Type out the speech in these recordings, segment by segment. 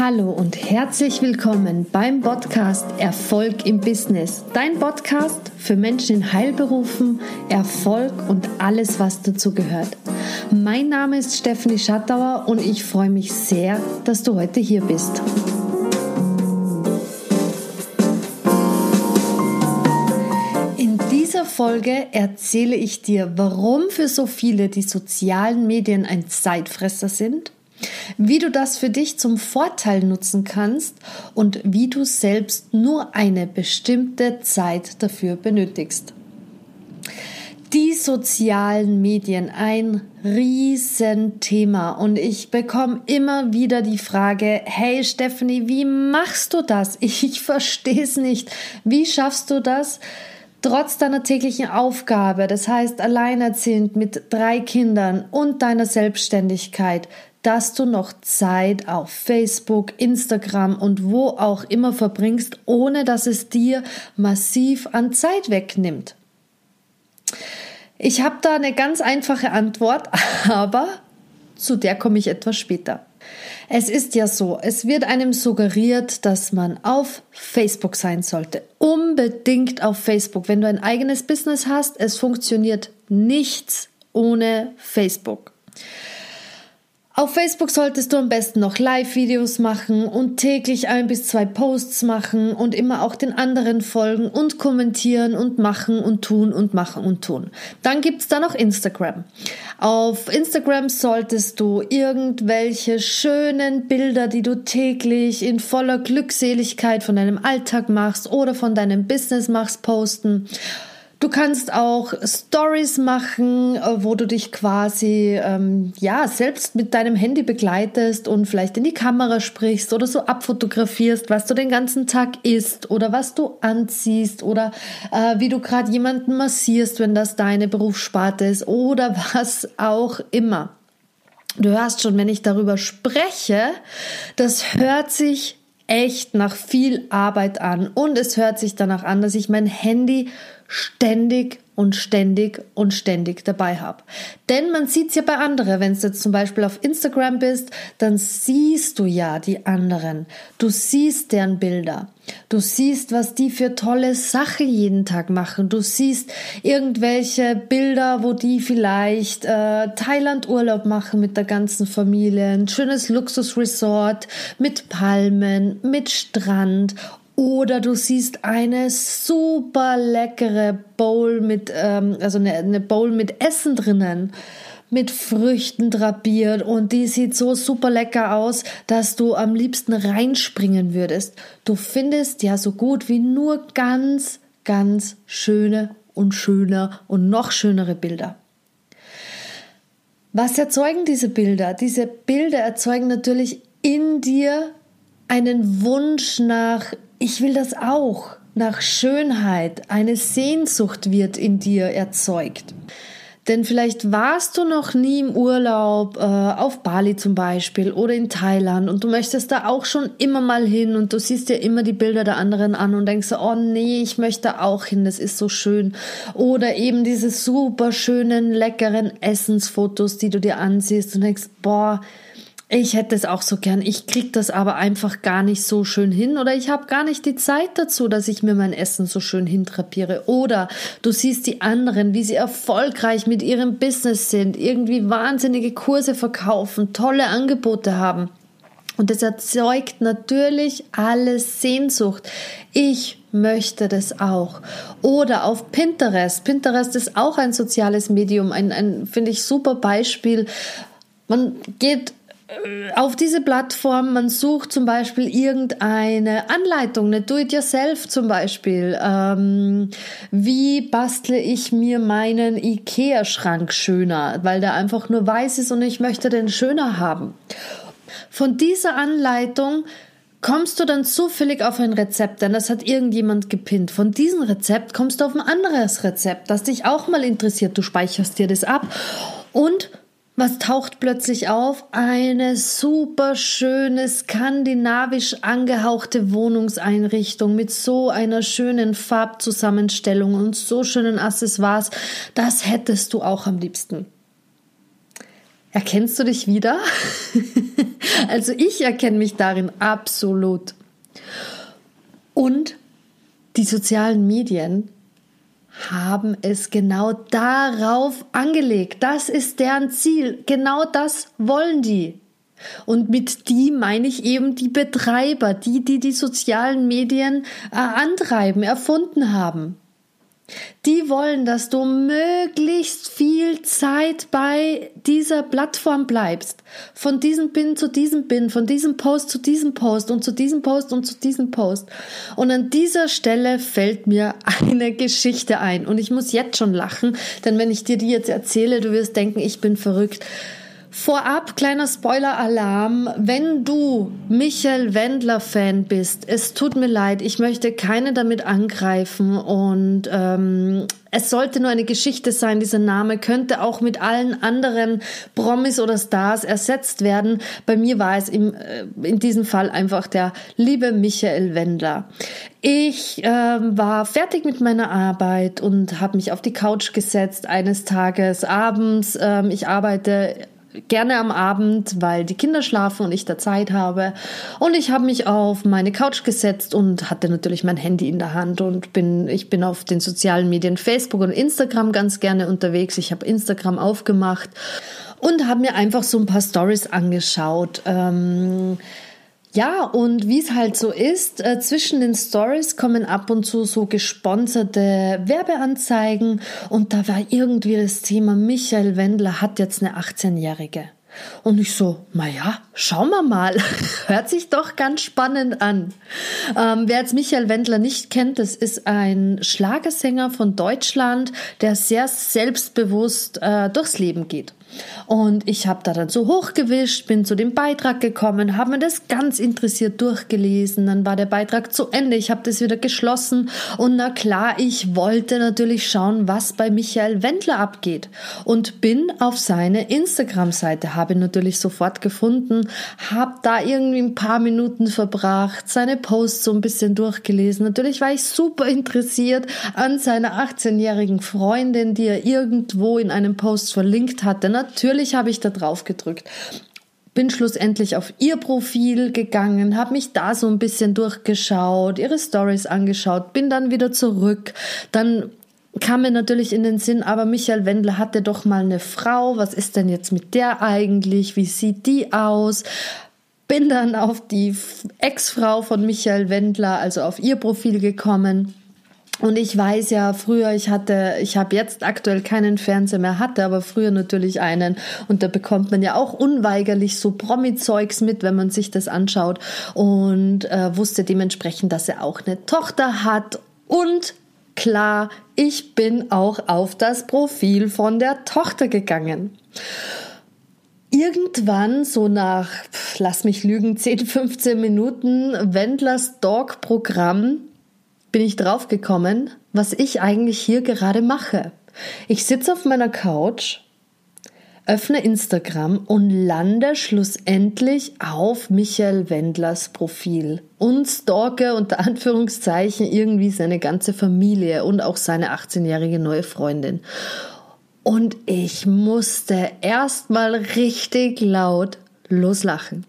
Hallo und herzlich willkommen beim Podcast Erfolg im Business. Dein Podcast für Menschen in Heilberufen, Erfolg und alles, was dazu gehört. Mein Name ist Stephanie Schattauer und ich freue mich sehr, dass du heute hier bist. In dieser Folge erzähle ich dir, warum für so viele die sozialen Medien ein Zeitfresser sind wie du das für dich zum Vorteil nutzen kannst und wie du selbst nur eine bestimmte Zeit dafür benötigst. Die sozialen Medien, ein Riesenthema. Und ich bekomme immer wieder die Frage, hey Stephanie, wie machst du das? Ich verstehe es nicht. Wie schaffst du das? Trotz deiner täglichen Aufgabe, das heißt alleinerziehend mit drei Kindern und deiner Selbstständigkeit, dass du noch Zeit auf Facebook, Instagram und wo auch immer verbringst, ohne dass es dir massiv an Zeit wegnimmt? Ich habe da eine ganz einfache Antwort, aber zu der komme ich etwas später. Es ist ja so, es wird einem suggeriert, dass man auf Facebook sein sollte. Unbedingt auf Facebook. Wenn du ein eigenes Business hast, es funktioniert nichts ohne Facebook. Auf Facebook solltest du am besten noch Live-Videos machen und täglich ein bis zwei Posts machen und immer auch den anderen folgen und kommentieren und machen und tun und machen und tun. Dann gibt's da noch Instagram. Auf Instagram solltest du irgendwelche schönen Bilder, die du täglich in voller Glückseligkeit von deinem Alltag machst oder von deinem Business machst, posten. Du kannst auch Stories machen, äh, wo du dich quasi ähm, ja selbst mit deinem Handy begleitest und vielleicht in die Kamera sprichst oder so abfotografierst, was du den ganzen Tag isst oder was du anziehst oder äh, wie du gerade jemanden massierst, wenn das deine Berufssparte ist oder was auch immer. Du hörst schon, wenn ich darüber spreche, das hört sich echt nach viel Arbeit an und es hört sich danach an, dass ich mein Handy ständig und ständig und ständig dabei habe. Denn man sieht es ja bei anderen. Wenn du jetzt zum Beispiel auf Instagram bist, dann siehst du ja die anderen. Du siehst deren Bilder. Du siehst, was die für tolle Sachen jeden Tag machen. Du siehst irgendwelche Bilder, wo die vielleicht äh, Thailand Urlaub machen mit der ganzen Familie, ein schönes Luxusresort mit Palmen, mit Strand oder du siehst eine super leckere Bowl mit, ähm, also eine, eine Bowl mit Essen drinnen, mit Früchten drapiert und die sieht so super lecker aus, dass du am liebsten reinspringen würdest. Du findest ja so gut wie nur ganz, ganz schöne und schöner und noch schönere Bilder. Was erzeugen diese Bilder? Diese Bilder erzeugen natürlich in dir einen Wunsch nach ich will das auch. Nach Schönheit, eine Sehnsucht wird in dir erzeugt. Denn vielleicht warst du noch nie im Urlaub, äh, auf Bali zum Beispiel oder in Thailand und du möchtest da auch schon immer mal hin und du siehst dir immer die Bilder der anderen an und denkst, oh nee, ich möchte auch hin, das ist so schön. Oder eben diese super schönen, leckeren Essensfotos, die du dir ansiehst und denkst, boah, ich hätte es auch so gern. Ich krieg das aber einfach gar nicht so schön hin oder ich habe gar nicht die Zeit dazu, dass ich mir mein Essen so schön hintrapiere. Oder du siehst die anderen, wie sie erfolgreich mit ihrem Business sind, irgendwie wahnsinnige Kurse verkaufen, tolle Angebote haben. Und es erzeugt natürlich alles Sehnsucht. Ich möchte das auch. Oder auf Pinterest. Pinterest ist auch ein soziales Medium, ein, ein finde ich, super Beispiel. Man geht auf diese Plattform, man sucht zum Beispiel irgendeine Anleitung, eine Do-it-yourself zum Beispiel. Ähm, wie bastle ich mir meinen Ikea-Schrank schöner, weil der einfach nur weiß ist und ich möchte den schöner haben. Von dieser Anleitung kommst du dann zufällig auf ein Rezept, denn das hat irgendjemand gepinnt. Von diesem Rezept kommst du auf ein anderes Rezept, das dich auch mal interessiert. Du speicherst dir das ab und was taucht plötzlich auf? Eine super schöne skandinavisch angehauchte Wohnungseinrichtung mit so einer schönen Farbzusammenstellung und so schönen Accessoires. Das hättest du auch am liebsten. Erkennst du dich wieder? also ich erkenne mich darin absolut. Und die sozialen Medien haben es genau darauf angelegt. Das ist deren Ziel. Genau das wollen die. Und mit die meine ich eben die Betreiber, die, die die sozialen Medien äh, antreiben, erfunden haben. Die wollen, dass du möglichst viel Zeit bei dieser Plattform bleibst. Von diesem Pin zu diesem Pin, von diesem Post zu diesem Post und zu diesem Post und zu diesem Post. Und an dieser Stelle fällt mir eine Geschichte ein. Und ich muss jetzt schon lachen, denn wenn ich dir die jetzt erzähle, du wirst denken, ich bin verrückt. Vorab kleiner Spoiler-Alarm. Wenn du Michael Wendler-Fan bist, es tut mir leid, ich möchte keine damit angreifen und ähm, es sollte nur eine Geschichte sein. Dieser Name könnte auch mit allen anderen Promis oder Stars ersetzt werden. Bei mir war es im, äh, in diesem Fall einfach der liebe Michael Wendler. Ich äh, war fertig mit meiner Arbeit und habe mich auf die Couch gesetzt eines Tages abends. Ähm, ich arbeite gerne am Abend, weil die Kinder schlafen und ich da Zeit habe. Und ich habe mich auf meine Couch gesetzt und hatte natürlich mein Handy in der Hand und bin, ich bin auf den sozialen Medien Facebook und Instagram ganz gerne unterwegs. Ich habe Instagram aufgemacht und habe mir einfach so ein paar Stories angeschaut. Ähm, ja, und wie es halt so ist, äh, zwischen den Stories kommen ab und zu so gesponserte Werbeanzeigen und da war irgendwie das Thema, Michael Wendler hat jetzt eine 18-Jährige. Und ich so, naja, schauen wir mal. Hört sich doch ganz spannend an. Ähm, wer jetzt Michael Wendler nicht kennt, das ist ein Schlagersänger von Deutschland, der sehr selbstbewusst äh, durchs Leben geht. Und ich habe da dann so hochgewischt, bin zu dem Beitrag gekommen, habe mir das ganz interessiert durchgelesen. Dann war der Beitrag zu Ende. Ich habe das wieder geschlossen. Und na klar, ich wollte natürlich schauen, was bei Michael Wendler abgeht. Und bin auf seine Instagram-Seite, habe ihn natürlich sofort gefunden, habe da irgendwie ein paar Minuten verbracht, seine Posts so ein bisschen durchgelesen. Natürlich war ich super interessiert an seiner 18-jährigen Freundin, die er irgendwo in einem Post verlinkt hatte natürlich habe ich da drauf gedrückt bin schlussendlich auf ihr Profil gegangen, habe mich da so ein bisschen durchgeschaut, ihre Stories angeschaut, bin dann wieder zurück. Dann kam mir natürlich in den Sinn, aber Michael Wendler hatte doch mal eine Frau, was ist denn jetzt mit der eigentlich? Wie sieht die aus? Bin dann auf die Ex-Frau von Michael Wendler, also auf ihr Profil gekommen und ich weiß ja, früher, ich hatte, ich habe jetzt aktuell keinen Fernseher mehr, hatte aber früher natürlich einen. Und da bekommt man ja auch unweigerlich so Promi-Zeugs mit, wenn man sich das anschaut. Und äh, wusste dementsprechend, dass er auch eine Tochter hat. Und klar, ich bin auch auf das Profil von der Tochter gegangen. Irgendwann, so nach, lass mich lügen, 10, 15 Minuten Wendlers Dog-Programm bin ich draufgekommen, was ich eigentlich hier gerade mache. Ich sitze auf meiner Couch, öffne Instagram und lande schlussendlich auf Michael Wendlers Profil und stalke unter Anführungszeichen irgendwie seine ganze Familie und auch seine 18-jährige neue Freundin. Und ich musste erstmal richtig laut loslachen.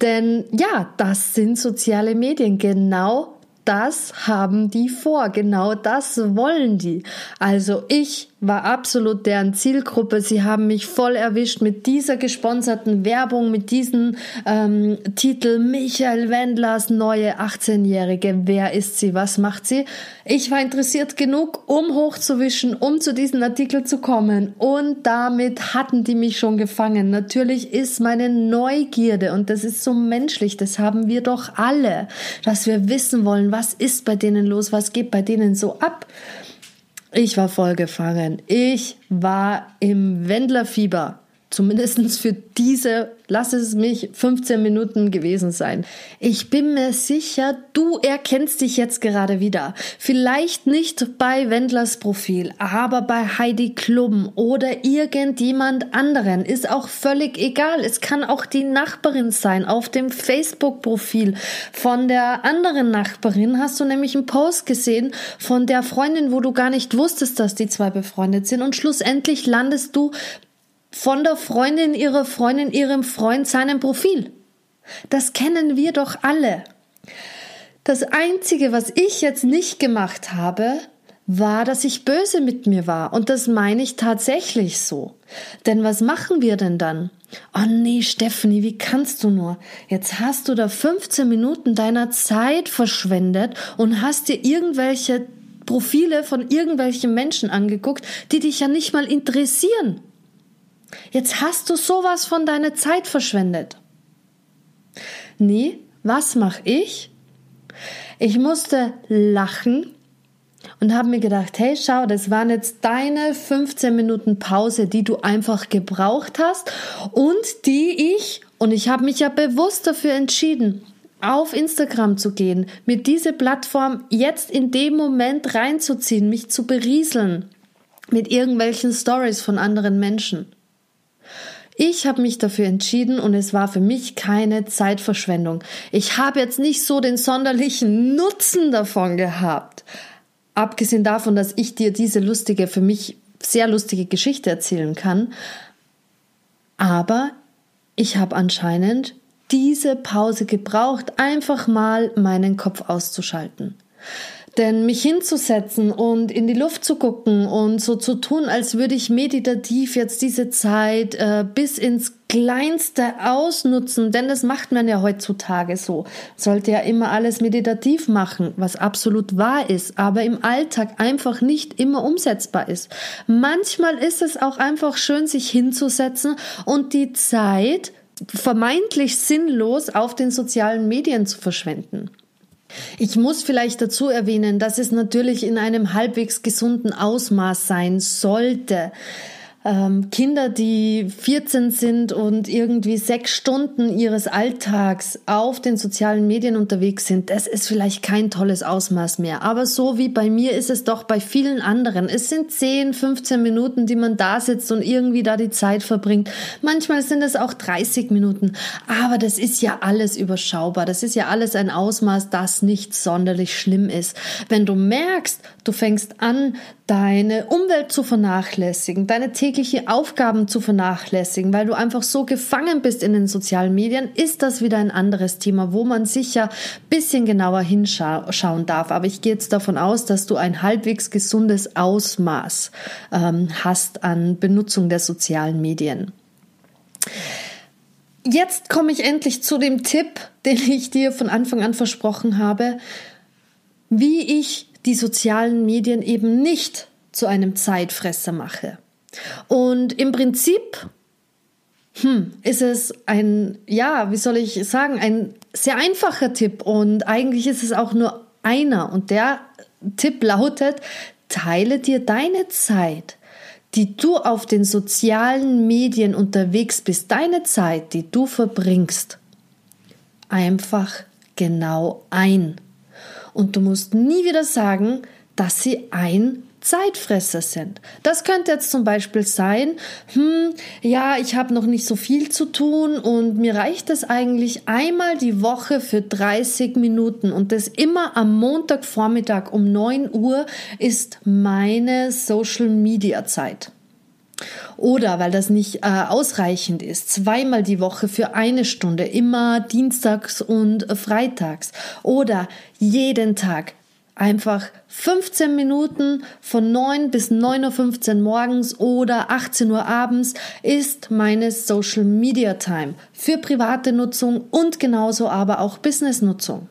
Denn ja, das sind soziale Medien. Genau das haben die vor, genau das wollen die. Also ich war absolut deren Zielgruppe. Sie haben mich voll erwischt mit dieser gesponserten Werbung, mit diesem ähm, Titel Michael Wendlers neue 18-Jährige. Wer ist sie? Was macht sie? Ich war interessiert genug, um hochzuwischen, um zu diesem Artikel zu kommen. Und damit hatten die mich schon gefangen. Natürlich ist meine Neugierde, und das ist so menschlich, das haben wir doch alle, dass wir wissen wollen, was ist bei denen los, was geht bei denen so ab. Ich war voll gefangen. Ich war im Wendlerfieber. Zumindest für diese, lass es mich 15 Minuten gewesen sein. Ich bin mir sicher, du erkennst dich jetzt gerade wieder. Vielleicht nicht bei Wendlers Profil, aber bei Heidi Klum oder irgendjemand anderen. Ist auch völlig egal. Es kann auch die Nachbarin sein. Auf dem Facebook-Profil von der anderen Nachbarin hast du nämlich einen Post gesehen von der Freundin, wo du gar nicht wusstest, dass die zwei befreundet sind. Und schlussendlich landest du von der Freundin ihrer Freundin, ihrem Freund, seinem Profil. Das kennen wir doch alle. Das Einzige, was ich jetzt nicht gemacht habe, war, dass ich böse mit mir war. Und das meine ich tatsächlich so. Denn was machen wir denn dann? Oh nee, Stephanie, wie kannst du nur? Jetzt hast du da 15 Minuten deiner Zeit verschwendet und hast dir irgendwelche Profile von irgendwelchen Menschen angeguckt, die dich ja nicht mal interessieren. Jetzt hast du sowas von deiner Zeit verschwendet. Nee, was mache ich? Ich musste lachen und habe mir gedacht, hey, schau, das waren jetzt deine 15 Minuten Pause, die du einfach gebraucht hast und die ich, und ich habe mich ja bewusst dafür entschieden, auf Instagram zu gehen, mir diese Plattform jetzt in dem Moment reinzuziehen, mich zu berieseln mit irgendwelchen Stories von anderen Menschen. Ich habe mich dafür entschieden und es war für mich keine Zeitverschwendung. Ich habe jetzt nicht so den sonderlichen Nutzen davon gehabt. Abgesehen davon, dass ich dir diese lustige, für mich sehr lustige Geschichte erzählen kann. Aber ich habe anscheinend diese Pause gebraucht, einfach mal meinen Kopf auszuschalten. Denn mich hinzusetzen und in die Luft zu gucken und so zu tun, als würde ich meditativ jetzt diese Zeit äh, bis ins Kleinste ausnutzen, denn das macht man ja heutzutage so. Sollte ja immer alles meditativ machen, was absolut wahr ist, aber im Alltag einfach nicht immer umsetzbar ist. Manchmal ist es auch einfach schön, sich hinzusetzen und die Zeit vermeintlich sinnlos auf den sozialen Medien zu verschwenden. Ich muss vielleicht dazu erwähnen, dass es natürlich in einem halbwegs gesunden Ausmaß sein sollte ähm, Kinder, die 14 sind und irgendwie sechs Stunden ihres Alltags auf den sozialen Medien unterwegs sind, das ist vielleicht kein tolles Ausmaß mehr. Aber so wie bei mir ist es doch bei vielen anderen. Es sind 10, 15 Minuten, die man da sitzt und irgendwie da die Zeit verbringt. Manchmal sind es auch 30 Minuten. Aber das ist ja alles überschaubar. Das ist ja alles ein Ausmaß, das nicht sonderlich schlimm ist. Wenn du merkst, du fängst an, deine Umwelt zu vernachlässigen, deine tägliche Aufgaben zu vernachlässigen, weil du einfach so gefangen bist in den sozialen Medien, ist das wieder ein anderes Thema, wo man sicher bisschen genauer hinschauen darf. Aber ich gehe jetzt davon aus, dass du ein halbwegs gesundes Ausmaß ähm, hast an Benutzung der sozialen Medien. Jetzt komme ich endlich zu dem Tipp, den ich dir von Anfang an versprochen habe, wie ich die sozialen Medien eben nicht zu einem Zeitfresser mache. Und im Prinzip hm, ist es ein, ja, wie soll ich sagen, ein sehr einfacher Tipp und eigentlich ist es auch nur einer und der Tipp lautet, teile dir deine Zeit, die du auf den sozialen Medien unterwegs bist, deine Zeit, die du verbringst, einfach genau ein. Und du musst nie wieder sagen, dass sie ein Zeitfresser sind. Das könnte jetzt zum Beispiel sein, hm, ja, ich habe noch nicht so viel zu tun und mir reicht es eigentlich einmal die Woche für 30 Minuten und das immer am Montagvormittag um 9 Uhr ist meine Social Media Zeit. Oder weil das nicht äh, ausreichend ist, zweimal die Woche für eine Stunde, immer dienstags und freitags. Oder jeden Tag einfach 15 Minuten von 9 bis 9.15 Uhr morgens oder 18 Uhr abends ist meine Social Media Time für private Nutzung und genauso aber auch Business Nutzung.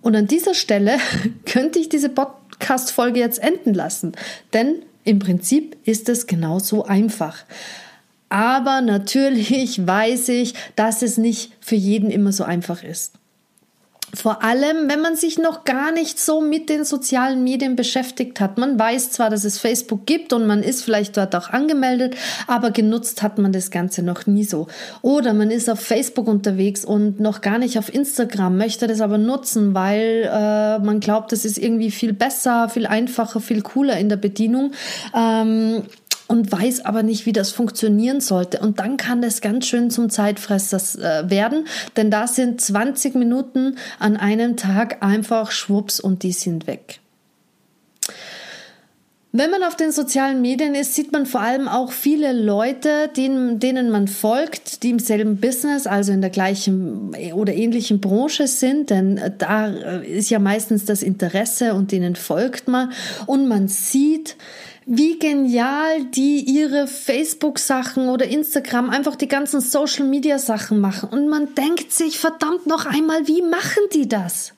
Und an dieser Stelle könnte ich diese Podcast-Folge jetzt enden lassen, denn im Prinzip ist es genauso einfach. Aber natürlich weiß ich, dass es nicht für jeden immer so einfach ist. Vor allem, wenn man sich noch gar nicht so mit den sozialen Medien beschäftigt hat. Man weiß zwar, dass es Facebook gibt und man ist vielleicht dort auch angemeldet, aber genutzt hat man das Ganze noch nie so. Oder man ist auf Facebook unterwegs und noch gar nicht auf Instagram, möchte das aber nutzen, weil äh, man glaubt, das ist irgendwie viel besser, viel einfacher, viel cooler in der Bedienung. Ähm, und weiß aber nicht, wie das funktionieren sollte. Und dann kann das ganz schön zum Zeitfresser äh, werden, denn da sind 20 Minuten an einem Tag einfach schwupps und die sind weg. Wenn man auf den sozialen Medien ist, sieht man vor allem auch viele Leute, denen, denen man folgt, die im selben Business, also in der gleichen oder ähnlichen Branche sind, denn da ist ja meistens das Interesse und denen folgt man und man sieht, wie genial die ihre Facebook-Sachen oder Instagram, einfach die ganzen Social-Media-Sachen machen. Und man denkt sich, verdammt noch einmal, wie machen die das?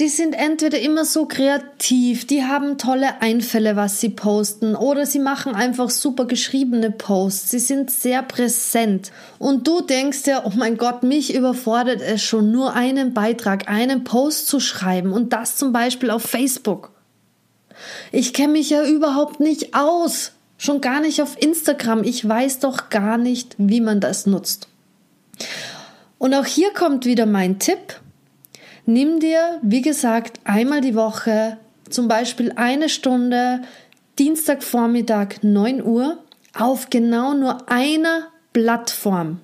die sind entweder immer so kreativ, die haben tolle Einfälle, was sie posten, oder sie machen einfach super geschriebene Posts. Sie sind sehr präsent. Und du denkst ja, oh mein Gott, mich überfordert es schon, nur einen Beitrag, einen Post zu schreiben und das zum Beispiel auf Facebook. Ich kenne mich ja überhaupt nicht aus. Schon gar nicht auf Instagram. Ich weiß doch gar nicht, wie man das nutzt. Und auch hier kommt wieder mein Tipp. Nimm dir, wie gesagt, einmal die Woche, zum Beispiel eine Stunde, Dienstagvormittag 9 Uhr, auf genau nur einer Plattform,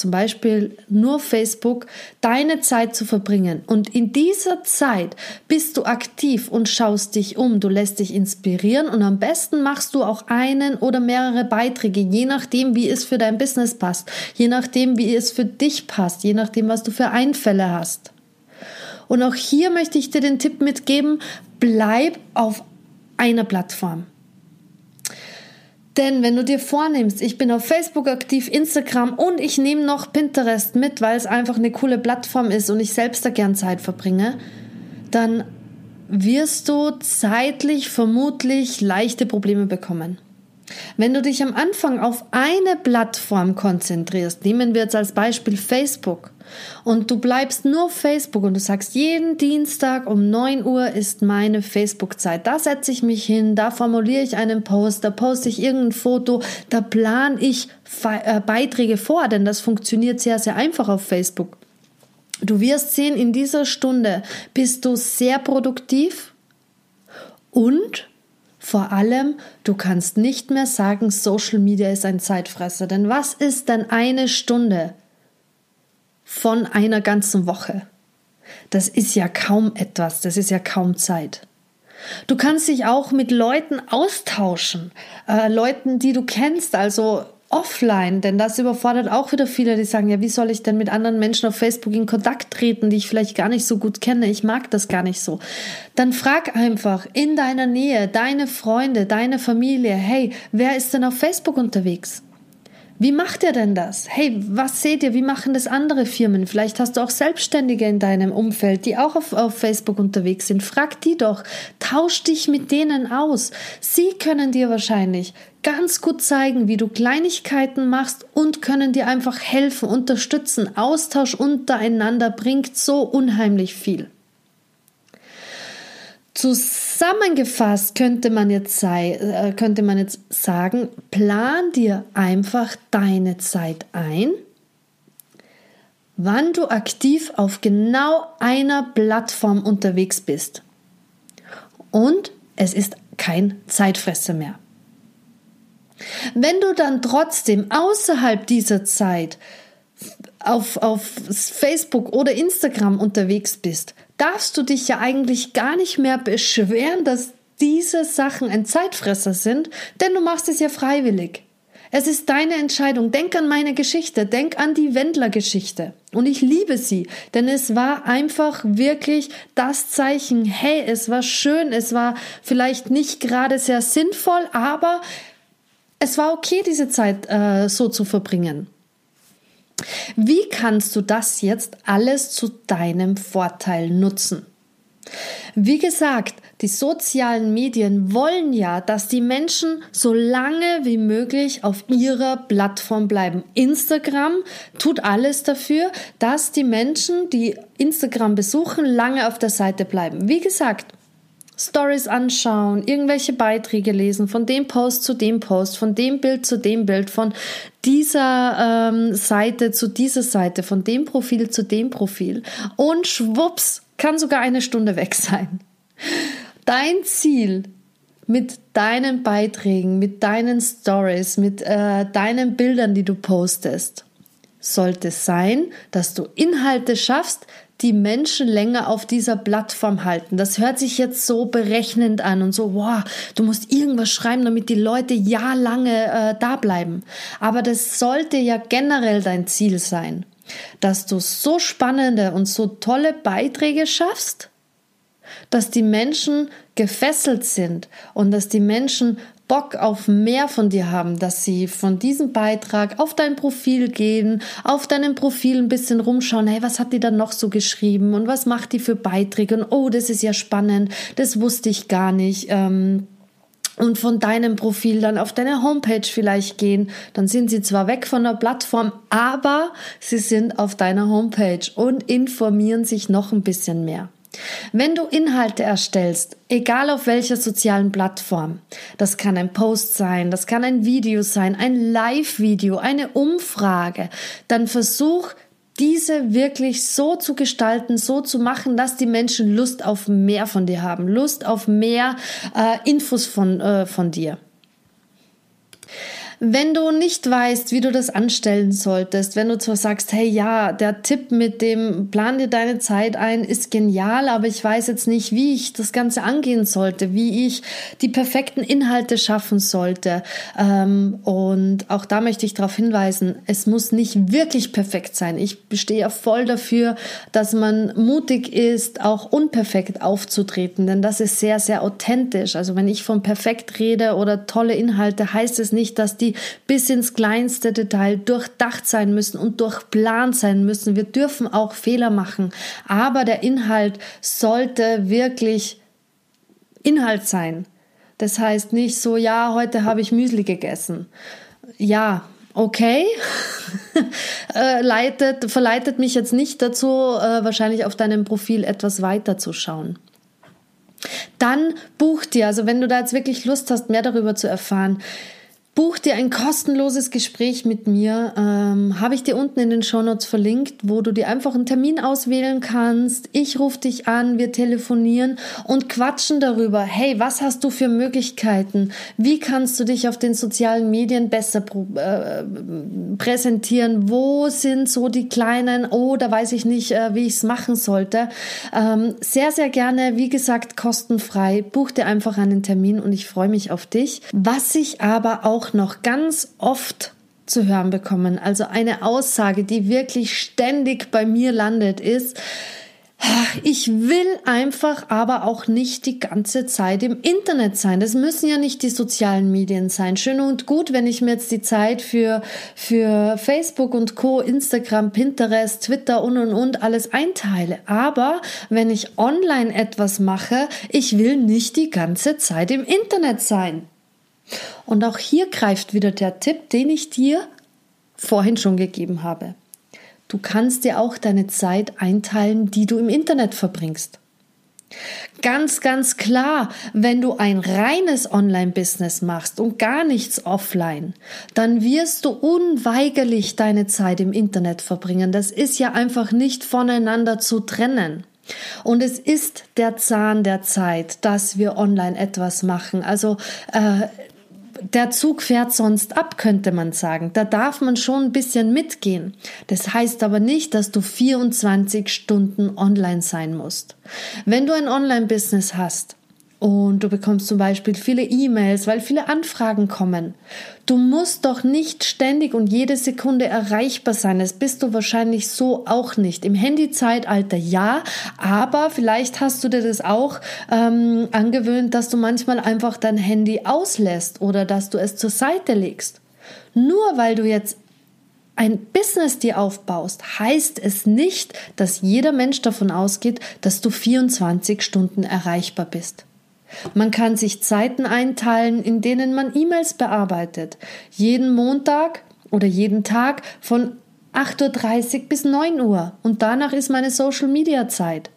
zum Beispiel nur Facebook, deine Zeit zu verbringen. Und in dieser Zeit bist du aktiv und schaust dich um, du lässt dich inspirieren und am besten machst du auch einen oder mehrere Beiträge, je nachdem, wie es für dein Business passt, je nachdem, wie es für dich passt, je nachdem, was du für Einfälle hast. Und auch hier möchte ich dir den Tipp mitgeben, bleib auf einer Plattform. Denn wenn du dir vornimmst, ich bin auf Facebook aktiv, Instagram und ich nehme noch Pinterest mit, weil es einfach eine coole Plattform ist und ich selbst da gern Zeit verbringe, dann wirst du zeitlich vermutlich leichte Probleme bekommen. Wenn du dich am Anfang auf eine Plattform konzentrierst, nehmen wir jetzt als Beispiel Facebook, und du bleibst nur auf Facebook und du sagst, jeden Dienstag um 9 Uhr ist meine Facebook-Zeit. Da setze ich mich hin, da formuliere ich einen Post, da poste ich irgendein Foto, da plane ich äh, Beiträge vor, denn das funktioniert sehr, sehr einfach auf Facebook. Du wirst sehen, in dieser Stunde bist du sehr produktiv und vor allem, du kannst nicht mehr sagen, Social Media ist ein Zeitfresser. Denn was ist denn eine Stunde von einer ganzen Woche? Das ist ja kaum etwas, das ist ja kaum Zeit. Du kannst dich auch mit Leuten austauschen, äh, Leuten, die du kennst, also offline, denn das überfordert auch wieder viele, die sagen, ja, wie soll ich denn mit anderen Menschen auf Facebook in Kontakt treten, die ich vielleicht gar nicht so gut kenne, ich mag das gar nicht so. Dann frag einfach in deiner Nähe, deine Freunde, deine Familie, hey, wer ist denn auf Facebook unterwegs? Wie macht ihr denn das? Hey, was seht ihr? Wie machen das andere Firmen? Vielleicht hast du auch Selbstständige in deinem Umfeld, die auch auf, auf Facebook unterwegs sind. Frag die doch. Tausch dich mit denen aus. Sie können dir wahrscheinlich ganz gut zeigen, wie du Kleinigkeiten machst und können dir einfach helfen, unterstützen. Austausch untereinander bringt so unheimlich viel. Zusammengefasst könnte man jetzt, sei, äh, könnte man jetzt sagen, plan dir einfach deine Zeit ein, wann du aktiv auf genau einer Plattform unterwegs bist. Und es ist kein Zeitfresser mehr. Wenn du dann trotzdem außerhalb dieser Zeit auf, auf Facebook oder Instagram unterwegs bist, darfst du dich ja eigentlich gar nicht mehr beschweren, dass diese Sachen ein Zeitfresser sind, denn du machst es ja freiwillig. Es ist deine Entscheidung. Denk an meine Geschichte, denk an die Wendler-Geschichte. Und ich liebe sie, denn es war einfach wirklich das Zeichen, hey, es war schön, es war vielleicht nicht gerade sehr sinnvoll, aber es war okay, diese Zeit äh, so zu verbringen. Wie kannst du das jetzt alles zu deinem Vorteil nutzen? Wie gesagt, die sozialen Medien wollen ja, dass die Menschen so lange wie möglich auf ihrer Plattform bleiben. Instagram tut alles dafür, dass die Menschen, die Instagram besuchen, lange auf der Seite bleiben. Wie gesagt, Stories anschauen, irgendwelche Beiträge lesen, von dem Post zu dem Post, von dem Bild zu dem Bild, von dieser ähm, Seite zu dieser Seite, von dem Profil zu dem Profil. Und schwupps, kann sogar eine Stunde weg sein. Dein Ziel mit deinen Beiträgen, mit deinen Stories, mit äh, deinen Bildern, die du postest, sollte sein, dass du Inhalte schaffst, die Menschen länger auf dieser Plattform halten. Das hört sich jetzt so berechnend an und so, wow, du musst irgendwas schreiben, damit die Leute jahrelange äh, da bleiben. Aber das sollte ja generell dein Ziel sein, dass du so spannende und so tolle Beiträge schaffst, dass die Menschen gefesselt sind und dass die Menschen Bock auf mehr von dir haben, dass sie von diesem Beitrag auf dein Profil gehen, auf deinem Profil ein bisschen rumschauen, hey, was hat die da noch so geschrieben und was macht die für Beiträge und oh, das ist ja spannend, das wusste ich gar nicht. Ähm, und von deinem Profil dann auf deine Homepage vielleicht gehen, dann sind sie zwar weg von der Plattform, aber sie sind auf deiner Homepage und informieren sich noch ein bisschen mehr. Wenn du Inhalte erstellst, egal auf welcher sozialen Plattform, das kann ein Post sein, das kann ein Video sein, ein Live-Video, eine Umfrage, dann versuch diese wirklich so zu gestalten, so zu machen, dass die Menschen Lust auf mehr von dir haben, Lust auf mehr äh, Infos von, äh, von dir. Wenn du nicht weißt, wie du das anstellen solltest, wenn du zwar sagst, hey ja, der Tipp mit dem Plan dir deine Zeit ein ist genial, aber ich weiß jetzt nicht, wie ich das Ganze angehen sollte, wie ich die perfekten Inhalte schaffen sollte. Ähm, und auch da möchte ich darauf hinweisen, es muss nicht wirklich perfekt sein. Ich stehe ja voll dafür, dass man mutig ist, auch unperfekt aufzutreten, denn das ist sehr, sehr authentisch. Also wenn ich von perfekt rede oder tolle Inhalte, heißt es nicht, dass die bis ins kleinste Detail durchdacht sein müssen und durchplant sein müssen. Wir dürfen auch Fehler machen, aber der Inhalt sollte wirklich Inhalt sein. Das heißt nicht so, ja, heute habe ich Müsli gegessen. Ja, okay, äh, leitet, verleitet mich jetzt nicht dazu, äh, wahrscheinlich auf deinem Profil etwas weiter zu schauen. Dann buch dir, also wenn du da jetzt wirklich Lust hast, mehr darüber zu erfahren, Buch dir ein kostenloses Gespräch mit mir. Ähm, Habe ich dir unten in den Shownotes verlinkt, wo du dir einfach einen Termin auswählen kannst. Ich rufe dich an, wir telefonieren und quatschen darüber. Hey, was hast du für Möglichkeiten? Wie kannst du dich auf den sozialen Medien besser äh, präsentieren? Wo sind so die kleinen, oh, da weiß ich nicht, äh, wie ich es machen sollte. Ähm, sehr, sehr gerne, wie gesagt, kostenfrei. Buch dir einfach einen Termin und ich freue mich auf dich. Was ich aber noch ganz oft zu hören bekommen, also eine Aussage, die wirklich ständig bei mir landet, ist, ich will einfach aber auch nicht die ganze Zeit im Internet sein. Das müssen ja nicht die sozialen Medien sein. Schön und gut, wenn ich mir jetzt die Zeit für, für Facebook und Co., Instagram, Pinterest, Twitter und und und alles einteile. Aber wenn ich online etwas mache, ich will nicht die ganze Zeit im Internet sein. Und auch hier greift wieder der Tipp, den ich dir vorhin schon gegeben habe. Du kannst dir auch deine Zeit einteilen, die du im Internet verbringst. Ganz, ganz klar, wenn du ein reines Online-Business machst und gar nichts offline, dann wirst du unweigerlich deine Zeit im Internet verbringen. Das ist ja einfach nicht voneinander zu trennen. Und es ist der Zahn der Zeit, dass wir online etwas machen. Also äh, der Zug fährt sonst ab, könnte man sagen. Da darf man schon ein bisschen mitgehen. Das heißt aber nicht, dass du 24 Stunden online sein musst. Wenn du ein Online-Business hast, und du bekommst zum Beispiel viele E-Mails, weil viele Anfragen kommen. Du musst doch nicht ständig und jede Sekunde erreichbar sein. Das bist du wahrscheinlich so auch nicht. Im Handyzeitalter ja, aber vielleicht hast du dir das auch ähm, angewöhnt, dass du manchmal einfach dein Handy auslässt oder dass du es zur Seite legst. Nur weil du jetzt ein Business dir aufbaust, heißt es nicht, dass jeder Mensch davon ausgeht, dass du 24 Stunden erreichbar bist. Man kann sich Zeiten einteilen, in denen man E-Mails bearbeitet. Jeden Montag oder jeden Tag von 8.30 Uhr bis 9 Uhr. Und danach ist meine Social-Media-Zeit.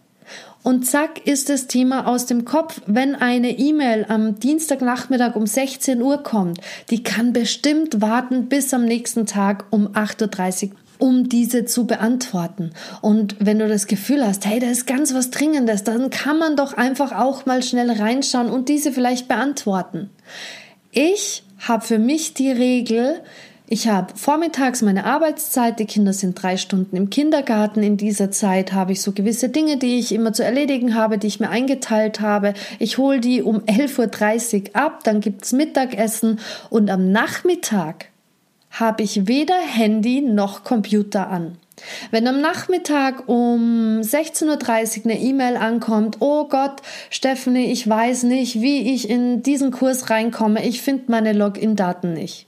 Und zack ist das Thema aus dem Kopf. Wenn eine E-Mail am Dienstagnachmittag um 16 Uhr kommt, die kann bestimmt warten bis am nächsten Tag um 8.30 Uhr um diese zu beantworten. Und wenn du das Gefühl hast, hey, da ist ganz was Dringendes, dann kann man doch einfach auch mal schnell reinschauen und diese vielleicht beantworten. Ich habe für mich die Regel, Ich habe vormittags meine Arbeitszeit, die Kinder sind drei Stunden im Kindergarten. In dieser Zeit habe ich so gewisse Dinge, die ich immer zu erledigen habe, die ich mir eingeteilt habe. Ich hole die um 11.30 Uhr ab, dann gibt's Mittagessen und am Nachmittag habe ich weder Handy noch Computer an. Wenn am Nachmittag um 16.30 Uhr eine E-Mail ankommt, oh Gott, Stephanie, ich weiß nicht, wie ich in diesen Kurs reinkomme, ich finde meine Login-Daten nicht.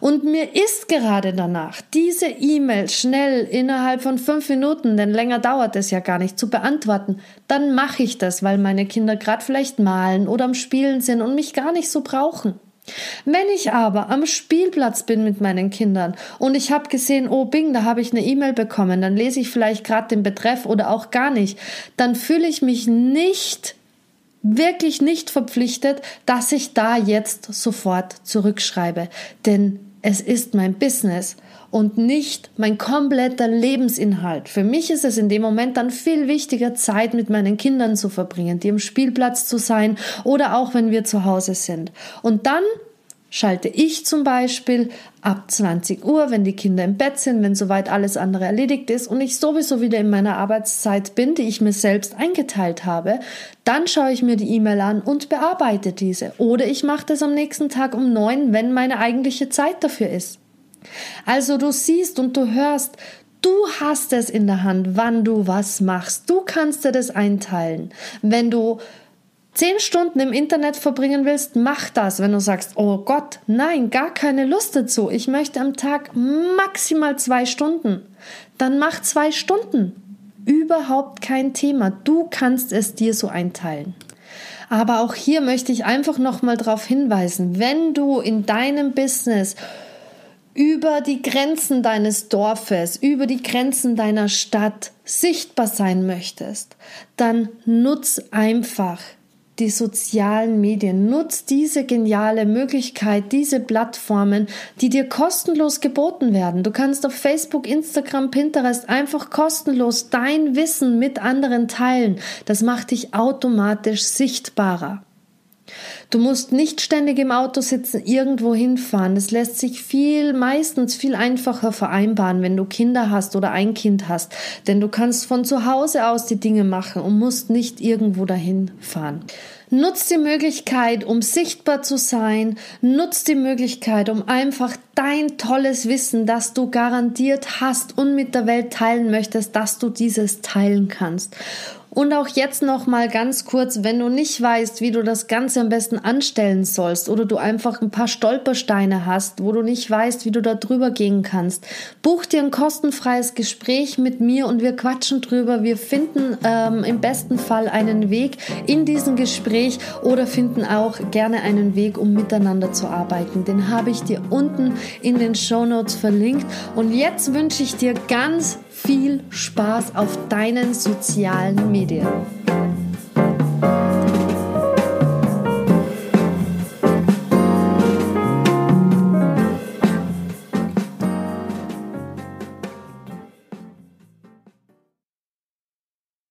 Und mir ist gerade danach, diese E-Mail schnell innerhalb von fünf Minuten, denn länger dauert es ja gar nicht, zu beantworten, dann mache ich das, weil meine Kinder gerade vielleicht malen oder am Spielen sind und mich gar nicht so brauchen. Wenn ich aber am Spielplatz bin mit meinen Kindern und ich habe gesehen, oh Bing, da habe ich eine E-Mail bekommen, dann lese ich vielleicht gerade den Betreff oder auch gar nicht, dann fühle ich mich nicht wirklich nicht verpflichtet, dass ich da jetzt sofort zurückschreibe, denn es ist mein Business und nicht mein kompletter Lebensinhalt. Für mich ist es in dem Moment dann viel wichtiger, Zeit mit meinen Kindern zu verbringen, die am Spielplatz zu sein oder auch wenn wir zu Hause sind. Und dann schalte ich zum Beispiel ab 20 Uhr, wenn die Kinder im Bett sind, wenn soweit alles andere erledigt ist und ich sowieso wieder in meiner Arbeitszeit bin, die ich mir selbst eingeteilt habe, dann schaue ich mir die E-Mail an und bearbeite diese. Oder ich mache das am nächsten Tag um neun, wenn meine eigentliche Zeit dafür ist. Also du siehst und du hörst, du hast es in der Hand, wann du was machst. Du kannst dir das einteilen. Wenn du zehn Stunden im Internet verbringen willst, mach das. Wenn du sagst, oh Gott, nein, gar keine Lust dazu. Ich möchte am Tag maximal zwei Stunden. Dann mach zwei Stunden. Überhaupt kein Thema. Du kannst es dir so einteilen. Aber auch hier möchte ich einfach nochmal darauf hinweisen, wenn du in deinem Business über die Grenzen deines Dorfes, über die Grenzen deiner Stadt sichtbar sein möchtest, dann nutz einfach die sozialen Medien. Nutz diese geniale Möglichkeit, diese Plattformen, die dir kostenlos geboten werden. Du kannst auf Facebook, Instagram, Pinterest einfach kostenlos dein Wissen mit anderen teilen. Das macht dich automatisch sichtbarer. Du musst nicht ständig im Auto sitzen, irgendwo hinfahren. Das lässt sich viel, meistens viel einfacher vereinbaren, wenn du Kinder hast oder ein Kind hast. Denn du kannst von zu Hause aus die Dinge machen und musst nicht irgendwo dahin fahren. Nutz die Möglichkeit, um sichtbar zu sein. Nutz die Möglichkeit, um einfach dein tolles Wissen, das du garantiert hast und mit der Welt teilen möchtest, dass du dieses teilen kannst. Und auch jetzt noch mal ganz kurz, wenn du nicht weißt, wie du das Ganze am besten anstellen sollst oder du einfach ein paar Stolpersteine hast, wo du nicht weißt, wie du da drüber gehen kannst, buch dir ein kostenfreies Gespräch mit mir und wir quatschen drüber. Wir finden ähm, im besten Fall einen Weg in diesem Gespräch oder finden auch gerne einen Weg, um miteinander zu arbeiten. Den habe ich dir unten in den Show Notes verlinkt. Und jetzt wünsche ich dir ganz viel Spaß auf deinen sozialen Medien.